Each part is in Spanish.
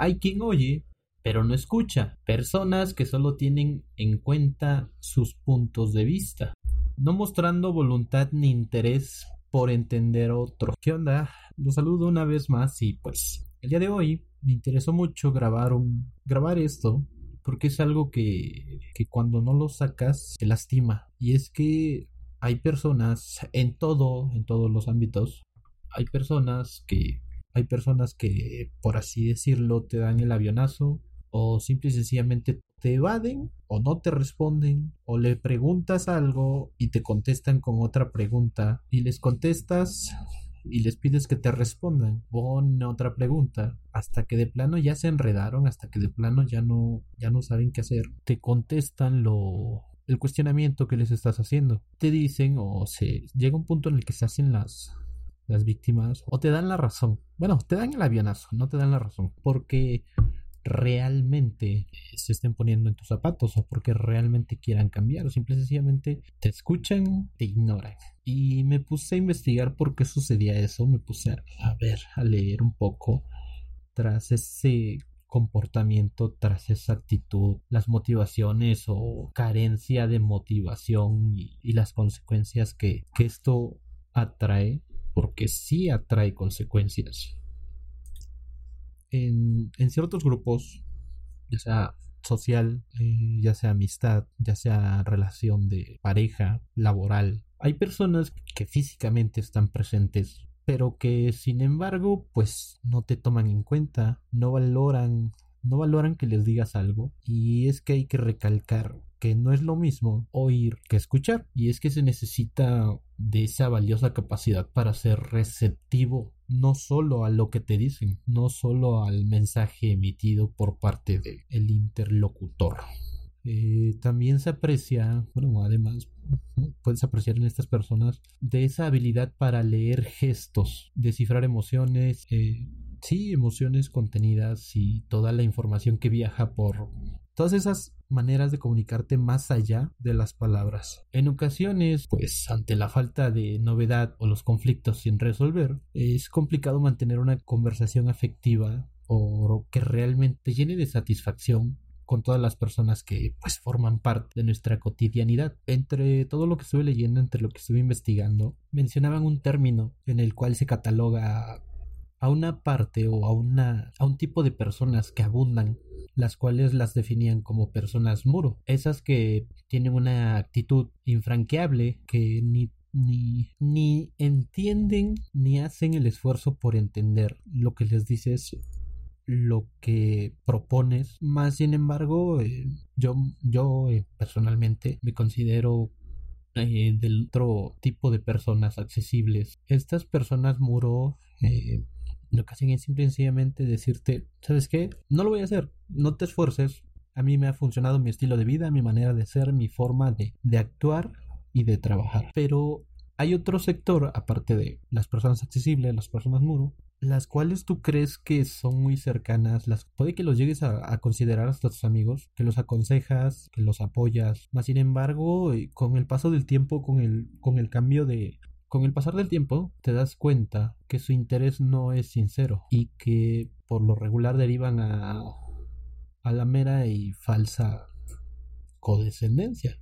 Hay quien oye, pero no escucha. Personas que solo tienen en cuenta sus puntos de vista, no mostrando voluntad ni interés por entender otro. ¿Qué onda? Los saludo una vez más y pues el día de hoy me interesó mucho grabar un grabar esto porque es algo que, que cuando no lo sacas te lastima y es que hay personas en todo en todos los ámbitos hay personas que hay personas que por así decirlo te dan el avionazo o simple y sencillamente te evaden o no te responden o le preguntas algo y te contestan con otra pregunta y les contestas y les pides que te respondan con otra pregunta hasta que de plano ya se enredaron hasta que de plano ya no ya no saben qué hacer. Te contestan lo el cuestionamiento que les estás haciendo. Te dicen o se llega un punto en el que se hacen las las víctimas o te dan la razón. Bueno te dan el avionazo no te dan la razón. Porque realmente se estén poniendo en tus zapatos o porque realmente quieran cambiar o simple y sencillamente te escuchan, te ignoran. Y me puse a investigar por qué sucedía eso, me puse a, ver, a leer un poco tras ese comportamiento, tras esa actitud, las motivaciones o carencia de motivación y, las consecuencias que, que esto atrae, porque sí atrae consecuencias. En, ciertos grupos, ya sea social, eh, ya sea amistad, ya sea relación de pareja, laboral, hay personas que físicamente están presentes, pero que sin embargo, pues no te toman en cuenta, no valoran, no valoran que les digas algo, y es que hay que recalcar que no es lo mismo oír que escuchar y es que se necesita de esa valiosa capacidad para ser receptivo no solo a lo que te dicen, no solo al mensaje emitido por parte del interlocutor. Eh, también se aprecia, bueno, además puedes apreciar en estas personas de esa habilidad para leer gestos, descifrar emociones, eh, sí, emociones contenidas y toda la información que viaja por todas esas maneras de comunicarte más allá de las palabras. En ocasiones, pues ante la falta de novedad o los conflictos sin resolver, es complicado mantener una conversación afectiva o que realmente llene de satisfacción con todas las personas que pues forman parte de nuestra cotidianidad. Entre todo lo que estuve leyendo, entre lo que estuve investigando, mencionaban un término en el cual se cataloga a una parte o a una a un tipo de personas que abundan las cuales las definían como personas muro, esas que tienen una actitud infranqueable, que ni ni, ni entienden ni hacen el esfuerzo por entender lo que les dices lo que propones. Más sin embargo eh, yo yo eh, personalmente me considero eh, del otro tipo de personas accesibles. Estas personas muro lo que hacen es simple y sencillamente decirte, ¿sabes qué? No lo voy a hacer, no te esfuerces. A mí me ha funcionado mi estilo de vida, mi manera de ser, mi forma de, de actuar y de trabajar. Pero hay otro sector, aparte de las personas accesibles, las personas muro, las cuales tú crees que son muy cercanas, las puede que los llegues a, a, considerar hasta tus amigos, que los aconsejas, que los apoyas, más sin embargo, eh, con el paso del tiempo, con el, con el cambio de, con el pasar del tiempo te das cuenta que su interés no es sincero y que por lo regular derivan a, a la mera y falsa codescendencia.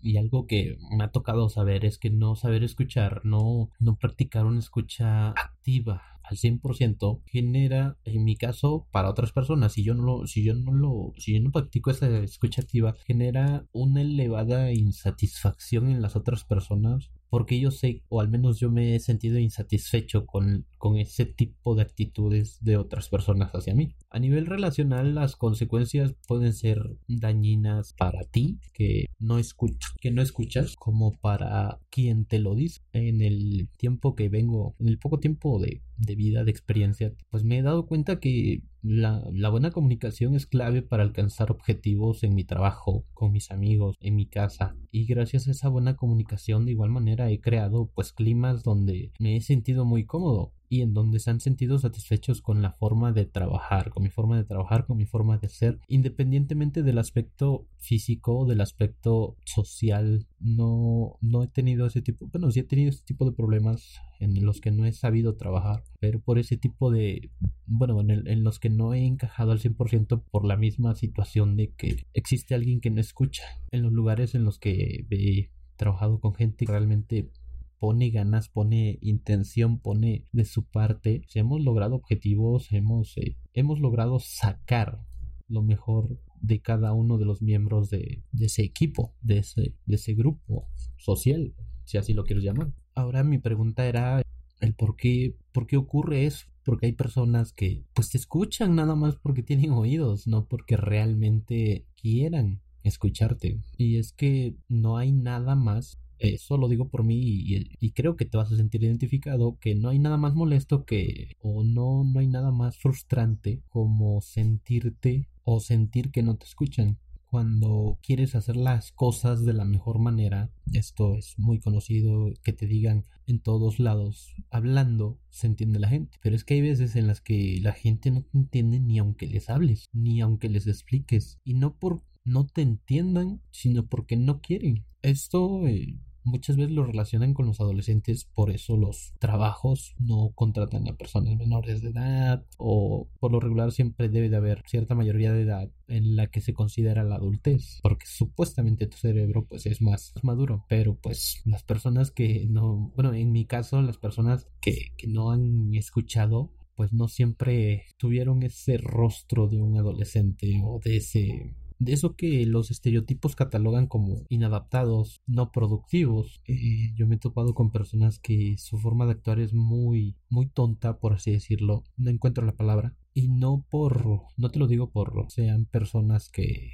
Y algo que me ha tocado saber es que no saber escuchar, no, no practicar una escucha activa al 100% genera, en mi caso, para otras personas, si yo no lo, si yo no lo, si yo no practico esa escucha activa, genera una elevada insatisfacción en las otras personas porque yo sé, o al menos yo me he sentido insatisfecho con, con ese tipo de actitudes de otras personas hacia mí. A nivel relacional, las consecuencias pueden ser dañinas para ti, que no, escuchas, que no escuchas, como para quien te lo dice. En el tiempo que vengo, en el poco tiempo de, de vida, de experiencia, pues me he dado cuenta que la, la, buena comunicación es clave para alcanzar objetivos en mi trabajo, con mis amigos, en mi casa. Y gracias a esa buena comunicación de igual manera he creado pues climas donde me he sentido muy cómodo y en donde se han sentido satisfechos con la forma de trabajar, con mi forma de trabajar, con mi forma de ser, independientemente del aspecto físico, del aspecto social, no, no he tenido ese tipo, bueno, sí he tenido ese tipo de problemas en los que no he sabido trabajar, pero por ese tipo de, bueno, en, en los que no he encajado al 100% por la misma situación de que existe alguien que no escucha, en los lugares en los que he trabajado con gente que realmente pone ganas, pone intención, pone de su parte, hemos logrado objetivos, hemos, eh, hemos logrado sacar lo mejor de cada uno de los miembros de, ese equipo, de ese, de ese grupo social, si así lo quieres llamar. Ahora mi pregunta era el por qué, por qué ocurre eso. Porque hay personas que pues te escuchan nada más porque tienen oídos, no porque realmente quieran escucharte. Y es que no hay nada más eso lo digo por mí y, creo que te vas a sentir identificado que no hay nada más molesto que o no no hay nada más frustrante como sentirte o sentir que no te escuchan cuando quieres hacer las cosas de la mejor manera, esto es muy conocido, que te digan en todos lados, hablando, se entiende la gente. Pero es que hay veces en las que la gente no te entiende ni aunque les hables, ni aunque les expliques. Y no por no te entiendan, sino porque no quieren. Esto eh, muchas veces lo relacionan con los adolescentes, por eso los trabajos no contratan a personas menores de edad o por lo regular siempre debe de haber cierta mayoría de edad en la que se considera la adultez, porque supuestamente tu cerebro pues es más maduro, pero pues las personas que no, bueno, en mi caso las personas que, que no han escuchado pues no siempre tuvieron ese rostro de un adolescente o de ese de eso que los estereotipos catalogan como inadaptados, no productivos. Eh, yo me he topado con personas que su forma de actuar es muy, muy tonta, por así decirlo. No encuentro la palabra. Y no por, no te lo digo por, sean personas que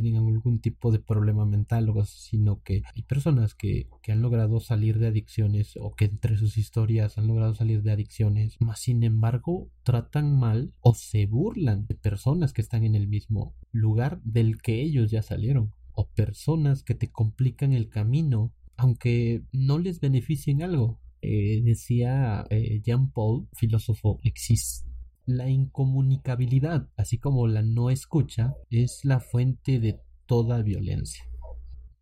tienen algún tipo de problema mental sino que hay personas que, que, han logrado salir de adicciones o que entre sus historias han logrado salir de adicciones, más sin embargo tratan mal o se burlan de personas que están en el mismo lugar del que ellos ya salieron o personas que te complican el camino aunque no les beneficien algo. Eh, decía eh, Jean Paul, filósofo, existe la incomunicabilidad, así como la no escucha, es la fuente de toda violencia.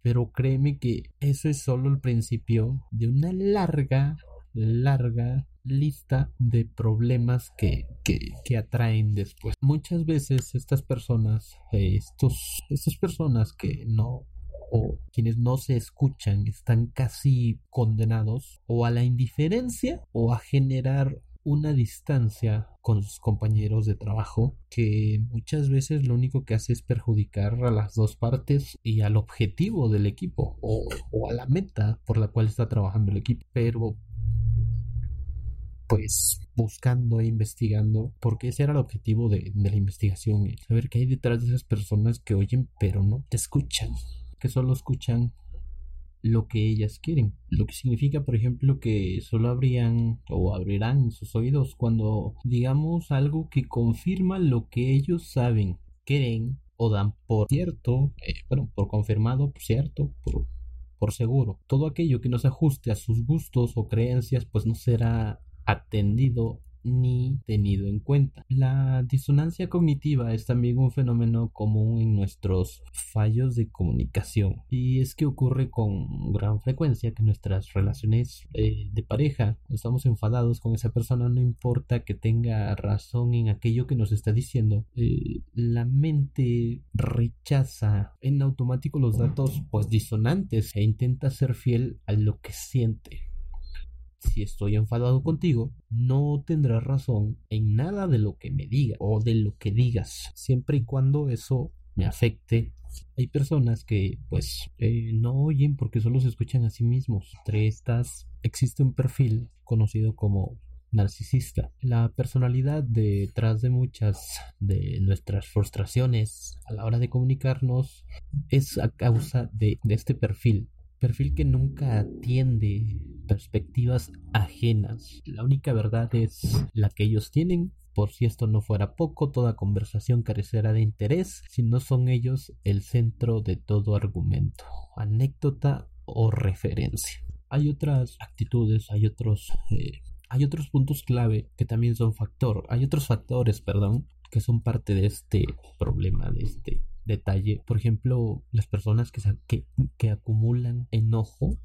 Pero créeme que eso es solo el principio de una larga, larga lista de problemas que, que, atraen después. Muchas veces estas personas, estos, estas personas que no o quienes no se escuchan están casi condenados o a la indiferencia o a generar una distancia con sus compañeros de trabajo que muchas veces lo único que hace es perjudicar a las dos partes y al objetivo del equipo o, a la meta por la cual está trabajando el equipo. Pero pues buscando e investigando, porque ese era el objetivo de, de la investigación, saber qué hay detrás de esas personas que oyen pero no te escuchan, que solo escuchan lo que ellas quieren. Lo que significa, por ejemplo, que solo abrían o abrirán sus oídos cuando digamos algo que confirma lo que ellos saben, creen o dan por cierto, eh, bueno, por confirmado, por cierto, por, por seguro. Todo aquello que no se ajuste a sus gustos o creencias, pues no será atendido ni tenido en cuenta. La disonancia cognitiva es también un fenómeno común en nuestros fallos de comunicación y es que ocurre con gran frecuencia que nuestras relaciones eh, de pareja estamos enfadados con esa persona no importa que tenga razón en aquello que nos está diciendo eh, la mente rechaza en automático los datos pues disonantes e intenta ser fiel a lo que siente si estoy enfadado contigo, no tendrás razón en nada de lo que me digas o de lo que digas, siempre y cuando eso me afecte. Hay personas que pues eh, no oyen porque solo se escuchan a sí mismos. Entre estas existe un perfil conocido como narcisista. La personalidad detrás de muchas de nuestras frustraciones a la hora de comunicarnos es a causa de, de este perfil perfil que nunca atiende perspectivas ajenas. La única verdad es la que ellos tienen. Por si esto no fuera poco, toda conversación carecerá de interés si no son ellos el centro de todo argumento, anécdota o referencia. Hay otras actitudes, hay otros, eh, hay otros puntos clave que también son factor, hay otros factores, perdón, que son parte de este problema, de este detalle. Por ejemplo, las personas que, que, que acumulan enojo,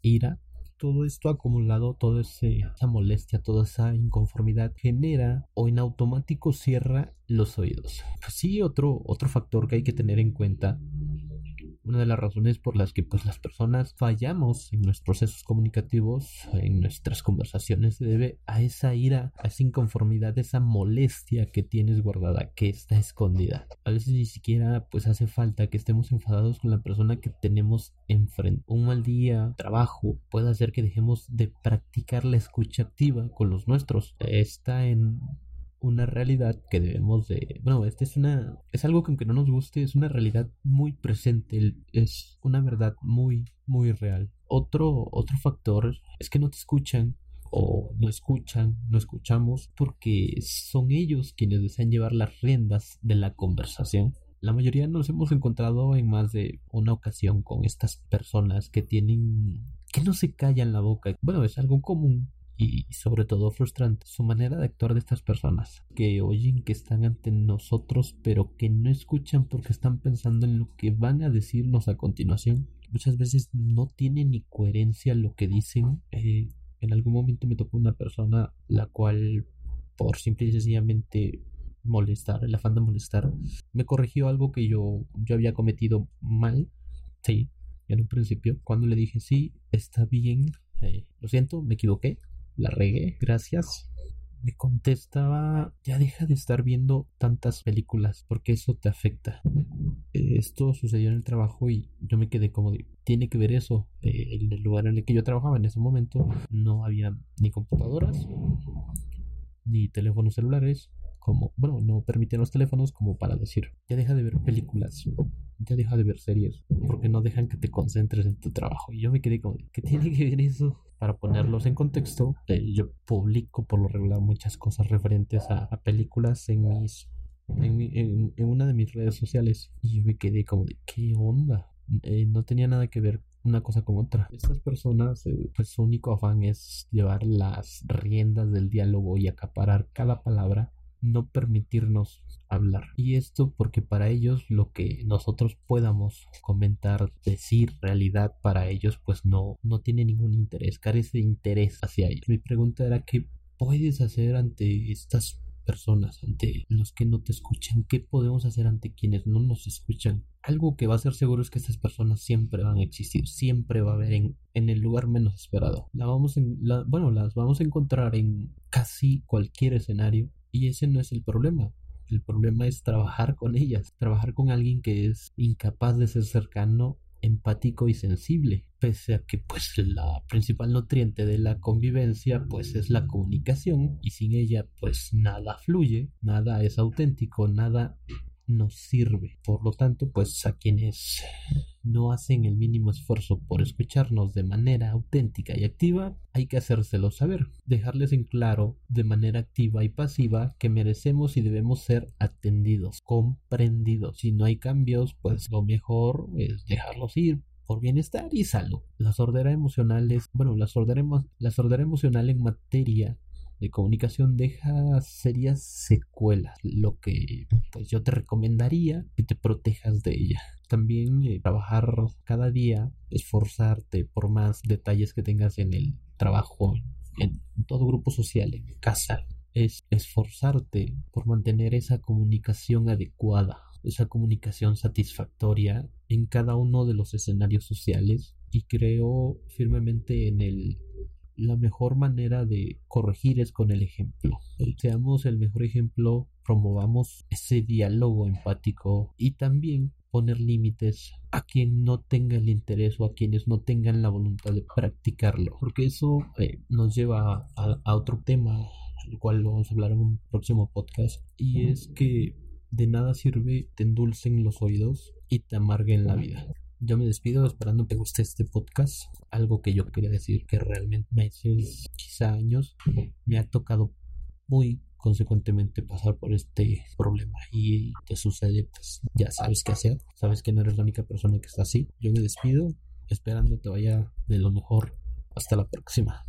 ira todo esto acumulado, toda esa molestia, toda esa inconformidad genera o en automático cierra los oídos. Pues sí, otro, otro factor que hay que tener en cuenta una de las razones por las que pues las personas fallamos en nuestros procesos comunicativos, en nuestras conversaciones, se debe a esa ira, a esa inconformidad, a esa molestia que tienes guardada, que está escondida. A veces ni siquiera pues hace falta que estemos enfadados con la persona que tenemos enfrente. Un mal día, trabajo, puede hacer que dejemos de practicar la escucha activa con los nuestros. Está en una realidad que debemos de... Bueno, este es una... Es algo que aunque no nos guste, es una realidad muy presente, es una verdad muy, muy real. Otro, otro factor es que no te escuchan o no escuchan, no escuchamos porque son ellos quienes desean llevar las riendas de la conversación. La mayoría nos hemos encontrado en más de una ocasión con estas personas que tienen que no se callan la boca. Bueno, es algo común y sobre todo frustrante su manera de actuar de estas personas que oyen que están ante nosotros pero que no escuchan porque están pensando en lo que van a decirnos a continuación. Muchas veces no tiene ni coherencia lo que dicen. Eh, en algún momento me tocó una persona la cual por simple y sencillamente molestar el afán de molestar me corrigió algo que yo yo había cometido mal sí en un principio cuando le dije sí está bien eh, lo siento me equivoqué la regué, gracias. Me contestaba, ya deja de estar viendo tantas películas porque eso te afecta. Esto sucedió en el trabajo y yo me quedé como tiene que ver eso. Eh, en el lugar en el que yo trabajaba en ese momento no había ni computadoras, ni teléfonos celulares, como, bueno, no permiten los teléfonos como para decir, ya deja de ver películas, ya deja de ver series, porque no dejan que te concentres en tu trabajo. Y yo me quedé como, ¿qué tiene que ver eso? Para ponerlos en contexto, eh, yo publico por lo regular muchas cosas referentes a, películas en mis en, en, una de mis redes sociales. Y yo me quedé como de qué onda eh, no tenía nada que ver una cosa con otra. Estas personas eh, pues su único afán es llevar las riendas del diálogo y acaparar cada palabra no permitirnos hablar. Y esto porque para ellos lo que nosotros podamos comentar, decir, realidad para ellos pues no, no tiene ningún interés, carece de interés hacia ellos. Mi pregunta era qué puedes hacer ante estas personas, ante los que no te escuchan, qué podemos hacer ante quienes no nos escuchan. Algo que va a ser seguro es que estas personas siempre van a existir, siempre va a haber en, en el lugar menos esperado. Vamos bueno, las vamos a encontrar en casi cualquier escenario y ese no es el problema. El problema es trabajar con ellas, trabajar con alguien que es incapaz de ser cercano, empático y sensible, pese a que pues la principal nutriente de la convivencia pues es la comunicación y sin ella pues nada fluye, nada es auténtico, nada nos sirve. Por lo tanto, pues a quienes no hacen el mínimo esfuerzo por escucharnos de manera auténtica y activa, hay que hacérselo saber, dejarles en claro de manera activa y pasiva que merecemos y debemos ser atendidos, comprendidos. Si no hay cambios, pues lo mejor es dejarlos ir, por bienestar y salud. La sordera emocional es, bueno, la sordera, emocional en materia de comunicación deja serias secuelas, lo que pues yo te recomendaría que te protejas de ella. También eh, trabajar cada día, esforzarte por más detalles que tengas en el trabajo, en todo grupo social, en casa, es esforzarte por mantener esa comunicación adecuada, esa comunicación satisfactoria en cada uno de los escenarios sociales y creo firmemente en el la mejor manera de corregir es con el ejemplo. Seamos el mejor ejemplo, promovamos ese diálogo empático y también poner límites a quien no tenga el interés o a quienes no tengan la voluntad de practicarlo. Porque eso eh, nos lleva a, a otro tema, al cual vamos a hablar en un próximo podcast. Y es que de nada sirve te endulcen los oídos y te amarguen la vida. Yo me despido esperando que te guste este podcast. Algo que yo quería decir que realmente meses, quizá años, me ha tocado muy consecuentemente pasar por este problema y te sucede, pues ya sabes qué hacer, sabes que no eres la única persona que está así. Yo me despido esperando te vaya de lo mejor. Hasta la próxima.